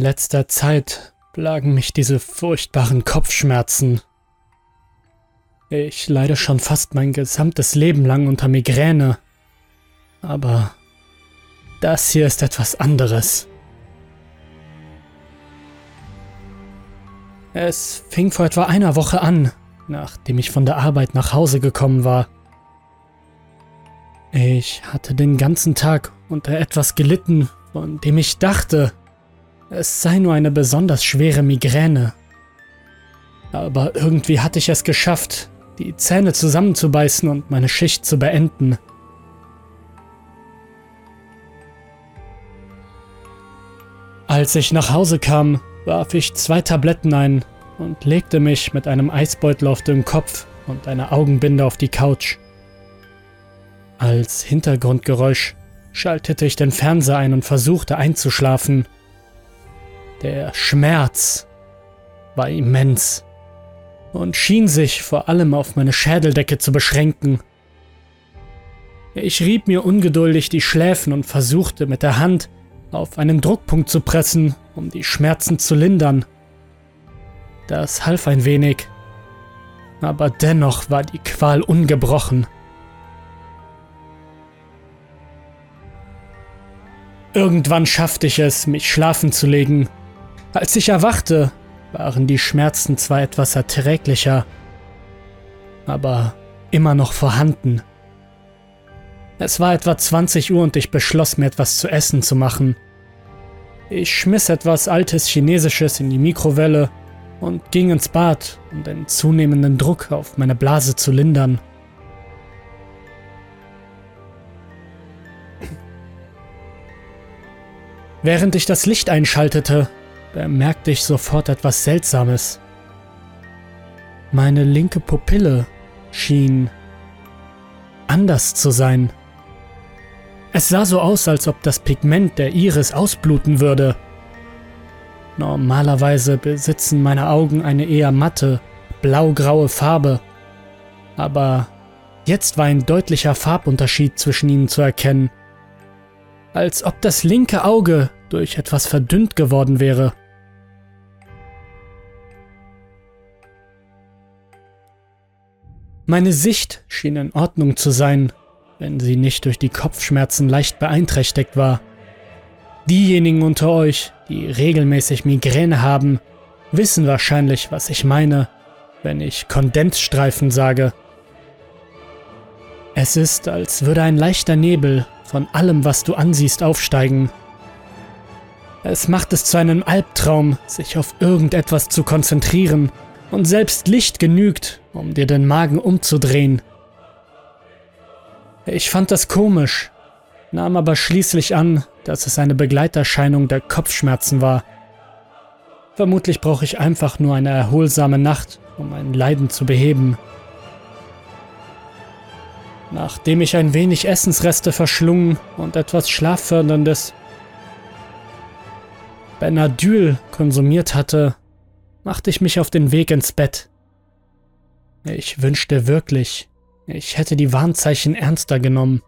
In letzter Zeit plagen mich diese furchtbaren Kopfschmerzen. Ich leide schon fast mein gesamtes Leben lang unter Migräne. Aber das hier ist etwas anderes. Es fing vor etwa einer Woche an, nachdem ich von der Arbeit nach Hause gekommen war. Ich hatte den ganzen Tag unter etwas gelitten, von dem ich dachte, es sei nur eine besonders schwere Migräne. Aber irgendwie hatte ich es geschafft, die Zähne zusammenzubeißen und meine Schicht zu beenden. Als ich nach Hause kam, warf ich zwei Tabletten ein und legte mich mit einem Eisbeutel auf dem Kopf und einer Augenbinde auf die Couch. Als Hintergrundgeräusch schaltete ich den Fernseher ein und versuchte einzuschlafen. Der Schmerz war immens und schien sich vor allem auf meine Schädeldecke zu beschränken. Ich rieb mir ungeduldig die Schläfen und versuchte mit der Hand auf einen Druckpunkt zu pressen, um die Schmerzen zu lindern. Das half ein wenig, aber dennoch war die Qual ungebrochen. Irgendwann schaffte ich es, mich schlafen zu legen. Als ich erwachte, waren die Schmerzen zwar etwas erträglicher, aber immer noch vorhanden. Es war etwa 20 Uhr und ich beschloss mir etwas zu essen zu machen. Ich schmiss etwas altes Chinesisches in die Mikrowelle und ging ins Bad, um den zunehmenden Druck auf meine Blase zu lindern. Während ich das Licht einschaltete, bemerkte ich sofort etwas Seltsames. Meine linke Pupille schien anders zu sein. Es sah so aus, als ob das Pigment der Iris ausbluten würde. Normalerweise besitzen meine Augen eine eher matte, blaugraue Farbe, aber jetzt war ein deutlicher Farbunterschied zwischen ihnen zu erkennen, als ob das linke Auge durch etwas verdünnt geworden wäre. Meine Sicht schien in Ordnung zu sein, wenn sie nicht durch die Kopfschmerzen leicht beeinträchtigt war. Diejenigen unter euch, die regelmäßig Migräne haben, wissen wahrscheinlich, was ich meine, wenn ich Kondensstreifen sage. Es ist, als würde ein leichter Nebel von allem, was du ansiehst, aufsteigen. Es macht es zu einem Albtraum, sich auf irgendetwas zu konzentrieren und selbst Licht genügt, um dir den Magen umzudrehen. Ich fand das komisch, nahm aber schließlich an, dass es eine Begleiterscheinung der Kopfschmerzen war. Vermutlich brauche ich einfach nur eine erholsame Nacht, um mein Leiden zu beheben. Nachdem ich ein wenig Essensreste verschlungen und etwas Schlafförderndes Benadyl konsumiert hatte, machte ich mich auf den Weg ins Bett. Ich wünschte wirklich, ich hätte die Warnzeichen ernster genommen.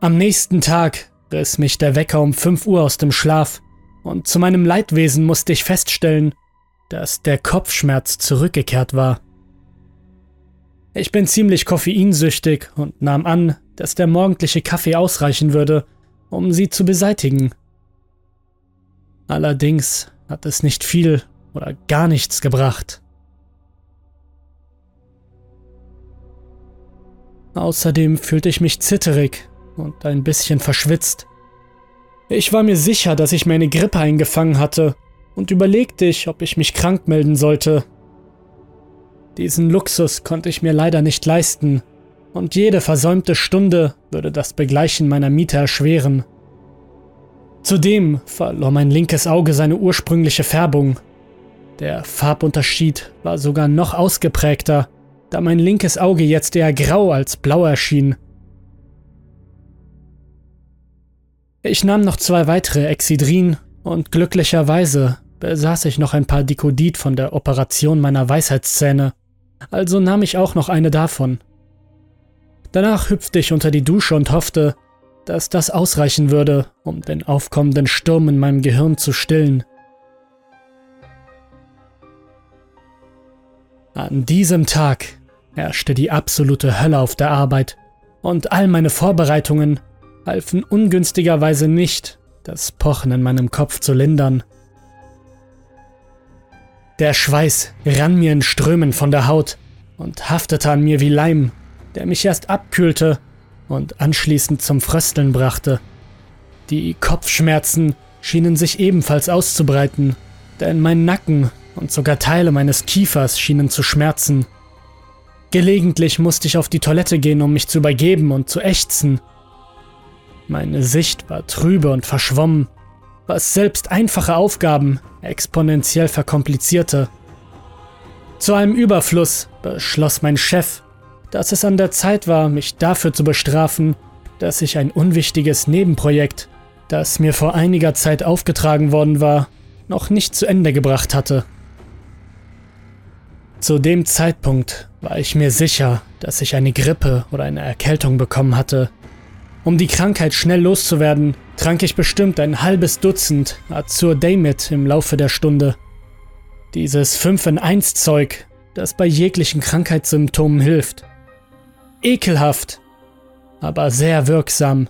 Am nächsten Tag riss mich der Wecker um 5 Uhr aus dem Schlaf und zu meinem Leidwesen musste ich feststellen, dass der Kopfschmerz zurückgekehrt war. Ich bin ziemlich koffeinsüchtig und nahm an, dass der morgendliche Kaffee ausreichen würde, um sie zu beseitigen. Allerdings hat es nicht viel oder gar nichts gebracht. Außerdem fühlte ich mich zitterig und ein bisschen verschwitzt. Ich war mir sicher, dass ich meine Grippe eingefangen hatte und überlegte ich, ob ich mich krank melden sollte. Diesen Luxus konnte ich mir leider nicht leisten, und jede versäumte Stunde würde das Begleichen meiner Miete erschweren. Zudem verlor mein linkes Auge seine ursprüngliche Färbung. Der Farbunterschied war sogar noch ausgeprägter, da mein linkes Auge jetzt eher grau als blau erschien. Ich nahm noch zwei weitere Exidrin und glücklicherweise besaß ich noch ein paar Dikodid von der Operation meiner Weisheitszähne, also nahm ich auch noch eine davon. Danach hüpfte ich unter die Dusche und hoffte, dass das ausreichen würde, um den aufkommenden Sturm in meinem Gehirn zu stillen. An diesem Tag herrschte die absolute Hölle auf der Arbeit und all meine Vorbereitungen halfen ungünstigerweise nicht, das Pochen in meinem Kopf zu lindern. Der Schweiß rann mir in Strömen von der Haut und haftete an mir wie Leim, der mich erst abkühlte und anschließend zum Frösteln brachte. Die Kopfschmerzen schienen sich ebenfalls auszubreiten, denn mein Nacken und sogar Teile meines Kiefers schienen zu schmerzen. Gelegentlich musste ich auf die Toilette gehen, um mich zu übergeben und zu ächzen. Meine Sicht war trübe und verschwommen, was selbst einfache Aufgaben exponentiell verkomplizierte. Zu einem Überfluss beschloss mein Chef, dass es an der Zeit war, mich dafür zu bestrafen, dass ich ein unwichtiges Nebenprojekt, das mir vor einiger Zeit aufgetragen worden war, noch nicht zu Ende gebracht hatte. Zu dem Zeitpunkt war ich mir sicher, dass ich eine Grippe oder eine Erkältung bekommen hatte. Um die Krankheit schnell loszuwerden, trank ich bestimmt ein halbes Dutzend Azur Daymit im Laufe der Stunde. Dieses 5 in 1 Zeug, das bei jeglichen Krankheitssymptomen hilft. Ekelhaft, aber sehr wirksam.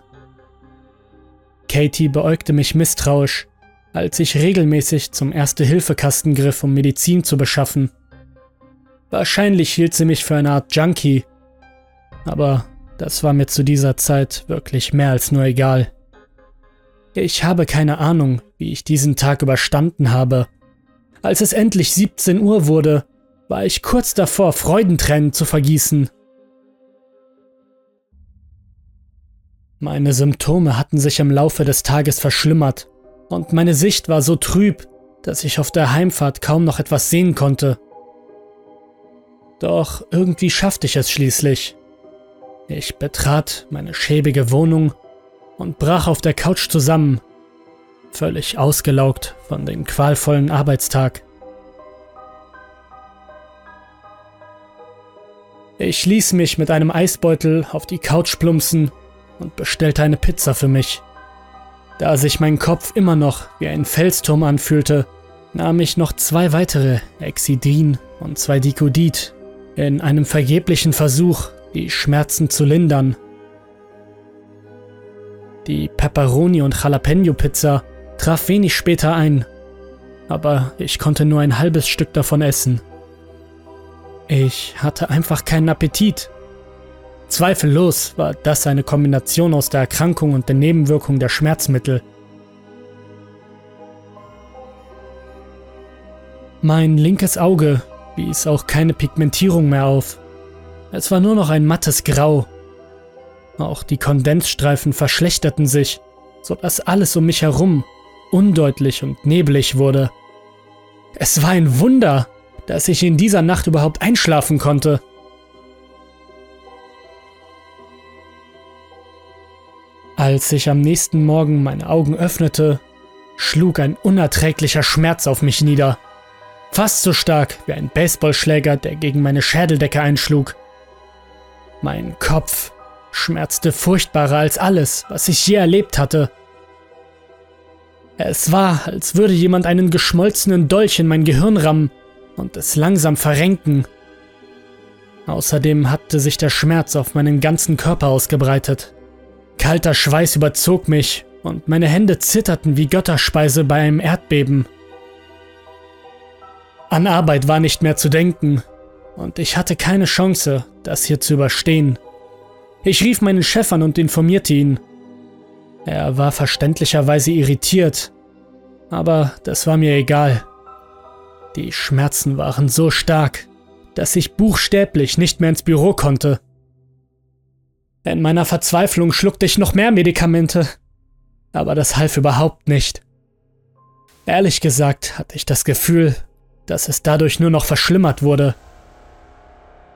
Katie beäugte mich misstrauisch, als ich regelmäßig zum Erste-Hilfe-Kasten griff, um Medizin zu beschaffen. Wahrscheinlich hielt sie mich für eine Art Junkie. Aber das war mir zu dieser Zeit wirklich mehr als nur egal. Ich habe keine Ahnung, wie ich diesen Tag überstanden habe. Als es endlich 17 Uhr wurde, war ich kurz davor, Freudentränen zu vergießen. Meine Symptome hatten sich im Laufe des Tages verschlimmert und meine Sicht war so trüb, dass ich auf der Heimfahrt kaum noch etwas sehen konnte. Doch irgendwie schaffte ich es schließlich. Ich betrat meine schäbige Wohnung und brach auf der Couch zusammen, völlig ausgelaugt von dem qualvollen Arbeitstag. Ich ließ mich mit einem Eisbeutel auf die Couch plumpsen und bestellte eine Pizza für mich. Da sich mein Kopf immer noch wie ein Felsturm anfühlte, nahm ich noch zwei weitere Exidin und zwei Dikodit in einem vergeblichen Versuch, die Schmerzen zu lindern. Die Pepperoni- und Jalapeno-Pizza traf wenig später ein, aber ich konnte nur ein halbes Stück davon essen. Ich hatte einfach keinen Appetit. Zweifellos war das eine Kombination aus der Erkrankung und der Nebenwirkung der Schmerzmittel. Mein linkes Auge wies auch keine Pigmentierung mehr auf. Es war nur noch ein mattes Grau. Auch die Kondensstreifen verschlechterten sich, sodass alles um mich herum undeutlich und neblig wurde. Es war ein Wunder, dass ich in dieser Nacht überhaupt einschlafen konnte. Als ich am nächsten Morgen meine Augen öffnete, schlug ein unerträglicher Schmerz auf mich nieder. Fast so stark wie ein Baseballschläger, der gegen meine Schädeldecke einschlug. Mein Kopf schmerzte furchtbarer als alles, was ich je erlebt hatte. Es war, als würde jemand einen geschmolzenen Dolch in mein Gehirn rammen und es langsam verrenken. Außerdem hatte sich der Schmerz auf meinen ganzen Körper ausgebreitet. Kalter Schweiß überzog mich und meine Hände zitterten wie Götterspeise bei einem Erdbeben. An Arbeit war nicht mehr zu denken und ich hatte keine Chance, das hier zu überstehen. Ich rief meinen Chef an und informierte ihn. Er war verständlicherweise irritiert, aber das war mir egal. Die Schmerzen waren so stark, dass ich buchstäblich nicht mehr ins Büro konnte. In meiner Verzweiflung schluckte ich noch mehr Medikamente, aber das half überhaupt nicht. Ehrlich gesagt hatte ich das Gefühl, dass es dadurch nur noch verschlimmert wurde.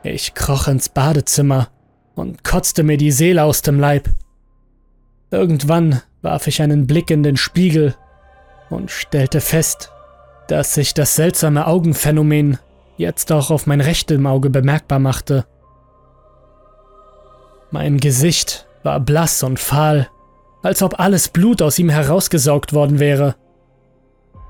Ich kroch ins Badezimmer und kotzte mir die Seele aus dem Leib. Irgendwann warf ich einen Blick in den Spiegel und stellte fest, dass sich das seltsame Augenphänomen jetzt auch auf mein rechtem Auge bemerkbar machte. Mein Gesicht war blass und fahl als ob alles Blut aus ihm herausgesaugt worden wäre.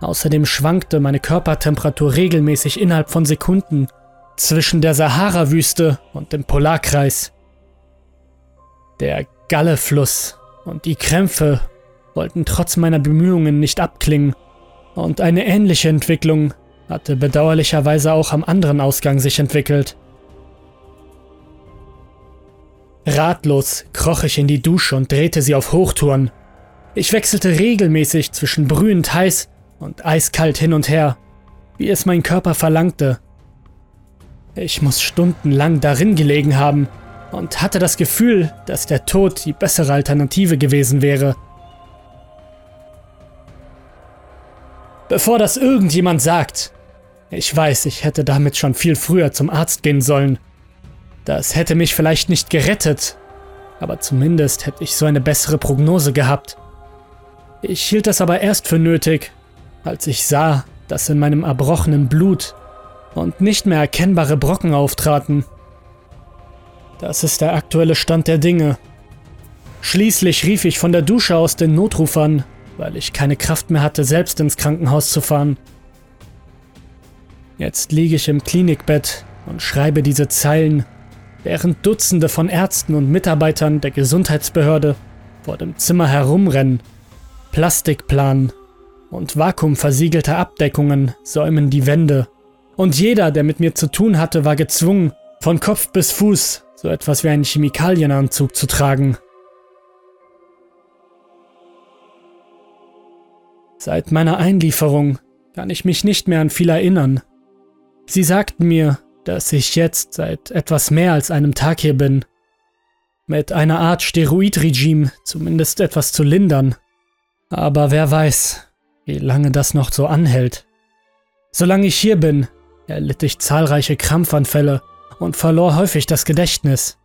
Außerdem schwankte meine Körpertemperatur regelmäßig innerhalb von Sekunden zwischen der Sahara-Wüste und dem Polarkreis. Der Gallefluss und die Krämpfe wollten trotz meiner Bemühungen nicht abklingen, und eine ähnliche Entwicklung hatte bedauerlicherweise auch am anderen Ausgang sich entwickelt. Ratlos kroch ich in die Dusche und drehte sie auf Hochtouren. Ich wechselte regelmäßig zwischen brühend heiß und eiskalt hin und her, wie es mein Körper verlangte. Ich muss stundenlang darin gelegen haben und hatte das Gefühl, dass der Tod die bessere Alternative gewesen wäre. Bevor das irgendjemand sagt, ich weiß, ich hätte damit schon viel früher zum Arzt gehen sollen. Das hätte mich vielleicht nicht gerettet, aber zumindest hätte ich so eine bessere Prognose gehabt. Ich hielt das aber erst für nötig, als ich sah, dass in meinem erbrochenen Blut und nicht mehr erkennbare Brocken auftraten. Das ist der aktuelle Stand der Dinge. Schließlich rief ich von der Dusche aus den Notruf an, weil ich keine Kraft mehr hatte, selbst ins Krankenhaus zu fahren. Jetzt liege ich im Klinikbett und schreibe diese Zeilen, während Dutzende von Ärzten und Mitarbeitern der Gesundheitsbehörde vor dem Zimmer herumrennen, Plastik planen und vakuumversiegelte Abdeckungen säumen die Wände. Und jeder, der mit mir zu tun hatte, war gezwungen, von Kopf bis Fuß so etwas wie einen Chemikalienanzug zu tragen. Seit meiner Einlieferung kann ich mich nicht mehr an viel erinnern. Sie sagten mir, dass ich jetzt seit etwas mehr als einem Tag hier bin. Mit einer Art Steroidregime zumindest etwas zu lindern. Aber wer weiß, wie lange das noch so anhält. Solange ich hier bin, erlitt ich zahlreiche Krampfanfälle und verlor häufig das Gedächtnis.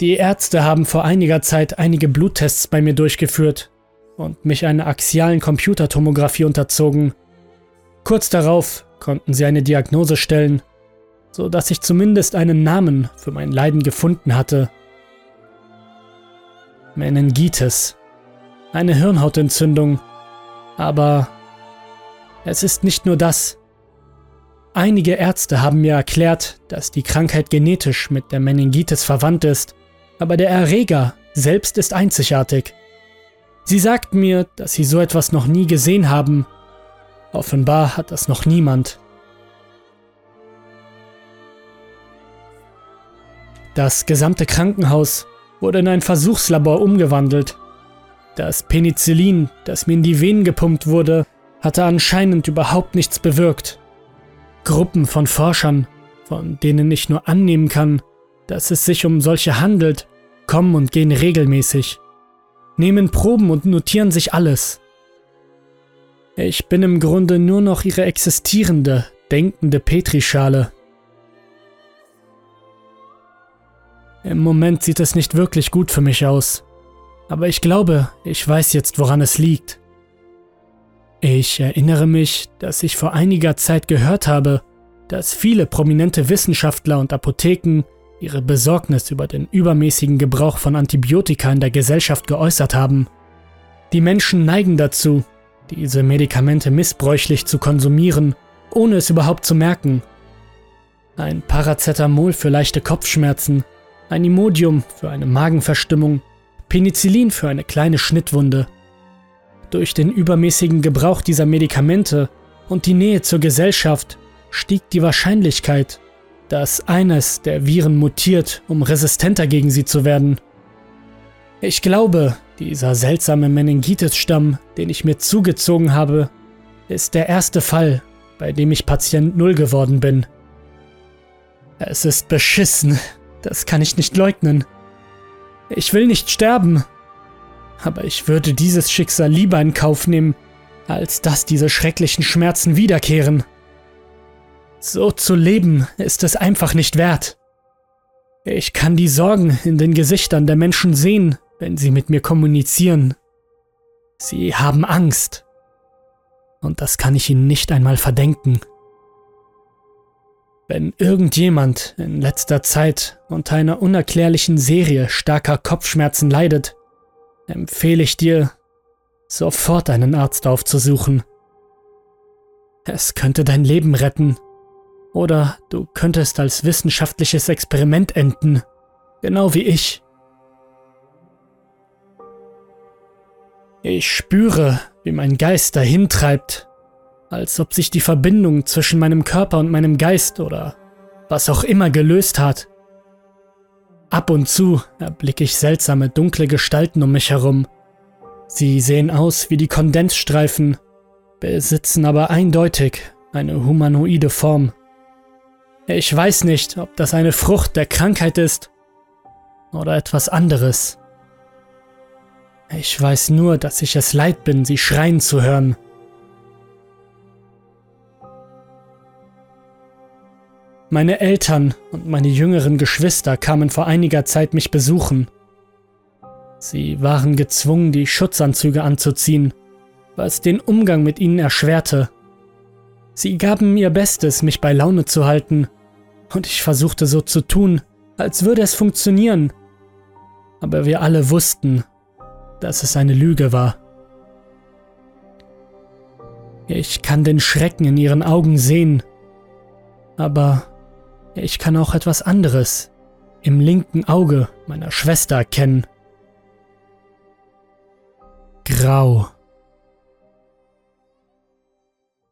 Die Ärzte haben vor einiger Zeit einige Bluttests bei mir durchgeführt und mich einer axialen Computertomographie unterzogen. Kurz darauf konnten sie eine Diagnose stellen, so dass ich zumindest einen Namen für mein Leiden gefunden hatte. Meningitis. Eine Hirnhautentzündung. Aber es ist nicht nur das. Einige Ärzte haben mir erklärt, dass die Krankheit genetisch mit der Meningitis verwandt ist, aber der Erreger selbst ist einzigartig. Sie sagten mir, dass sie so etwas noch nie gesehen haben. Offenbar hat das noch niemand. Das gesamte Krankenhaus wurde in ein Versuchslabor umgewandelt. Das Penicillin, das mir in die Venen gepumpt wurde, hatte anscheinend überhaupt nichts bewirkt. Gruppen von Forschern, von denen ich nur annehmen kann, dass es sich um solche handelt, kommen und gehen regelmäßig, nehmen Proben und notieren sich alles. Ich bin im Grunde nur noch ihre existierende, denkende Petrischale. Im Moment sieht es nicht wirklich gut für mich aus. Aber ich glaube, ich weiß jetzt, woran es liegt. Ich erinnere mich, dass ich vor einiger Zeit gehört habe, dass viele prominente Wissenschaftler und Apotheken ihre Besorgnis über den übermäßigen Gebrauch von Antibiotika in der Gesellschaft geäußert haben. Die Menschen neigen dazu, diese Medikamente missbräuchlich zu konsumieren, ohne es überhaupt zu merken. Ein Paracetamol für leichte Kopfschmerzen ein Imodium für eine Magenverstimmung, Penicillin für eine kleine Schnittwunde. Durch den übermäßigen Gebrauch dieser Medikamente und die Nähe zur Gesellschaft stieg die Wahrscheinlichkeit, dass eines der Viren mutiert, um resistenter gegen sie zu werden. Ich glaube, dieser seltsame Meningitis-Stamm, den ich mir zugezogen habe, ist der erste Fall, bei dem ich Patient Null geworden bin. Es ist beschissen, das kann ich nicht leugnen. Ich will nicht sterben. Aber ich würde dieses Schicksal lieber in Kauf nehmen, als dass diese schrecklichen Schmerzen wiederkehren. So zu leben ist es einfach nicht wert. Ich kann die Sorgen in den Gesichtern der Menschen sehen, wenn sie mit mir kommunizieren. Sie haben Angst. Und das kann ich ihnen nicht einmal verdenken. Wenn irgendjemand in letzter Zeit unter einer unerklärlichen Serie starker Kopfschmerzen leidet, empfehle ich dir, sofort einen Arzt aufzusuchen. Es könnte dein Leben retten. Oder du könntest als wissenschaftliches Experiment enden, genau wie ich. Ich spüre, wie mein Geist dahintreibt, als ob sich die Verbindung zwischen meinem Körper und meinem Geist oder was auch immer gelöst hat. Ab und zu erblicke ich seltsame dunkle Gestalten um mich herum. Sie sehen aus wie die Kondensstreifen, besitzen aber eindeutig eine humanoide Form. Ich weiß nicht, ob das eine Frucht der Krankheit ist oder etwas anderes. Ich weiß nur, dass ich es leid bin, sie schreien zu hören. Meine Eltern und meine jüngeren Geschwister kamen vor einiger Zeit mich besuchen. Sie waren gezwungen, die Schutzanzüge anzuziehen, was den Umgang mit ihnen erschwerte. Sie gaben ihr Bestes, mich bei Laune zu halten, und ich versuchte so zu tun, als würde es funktionieren. Aber wir alle wussten, dass es eine Lüge war. Ich kann den Schrecken in ihren Augen sehen, aber ich kann auch etwas anderes im linken Auge meiner Schwester erkennen. Grau.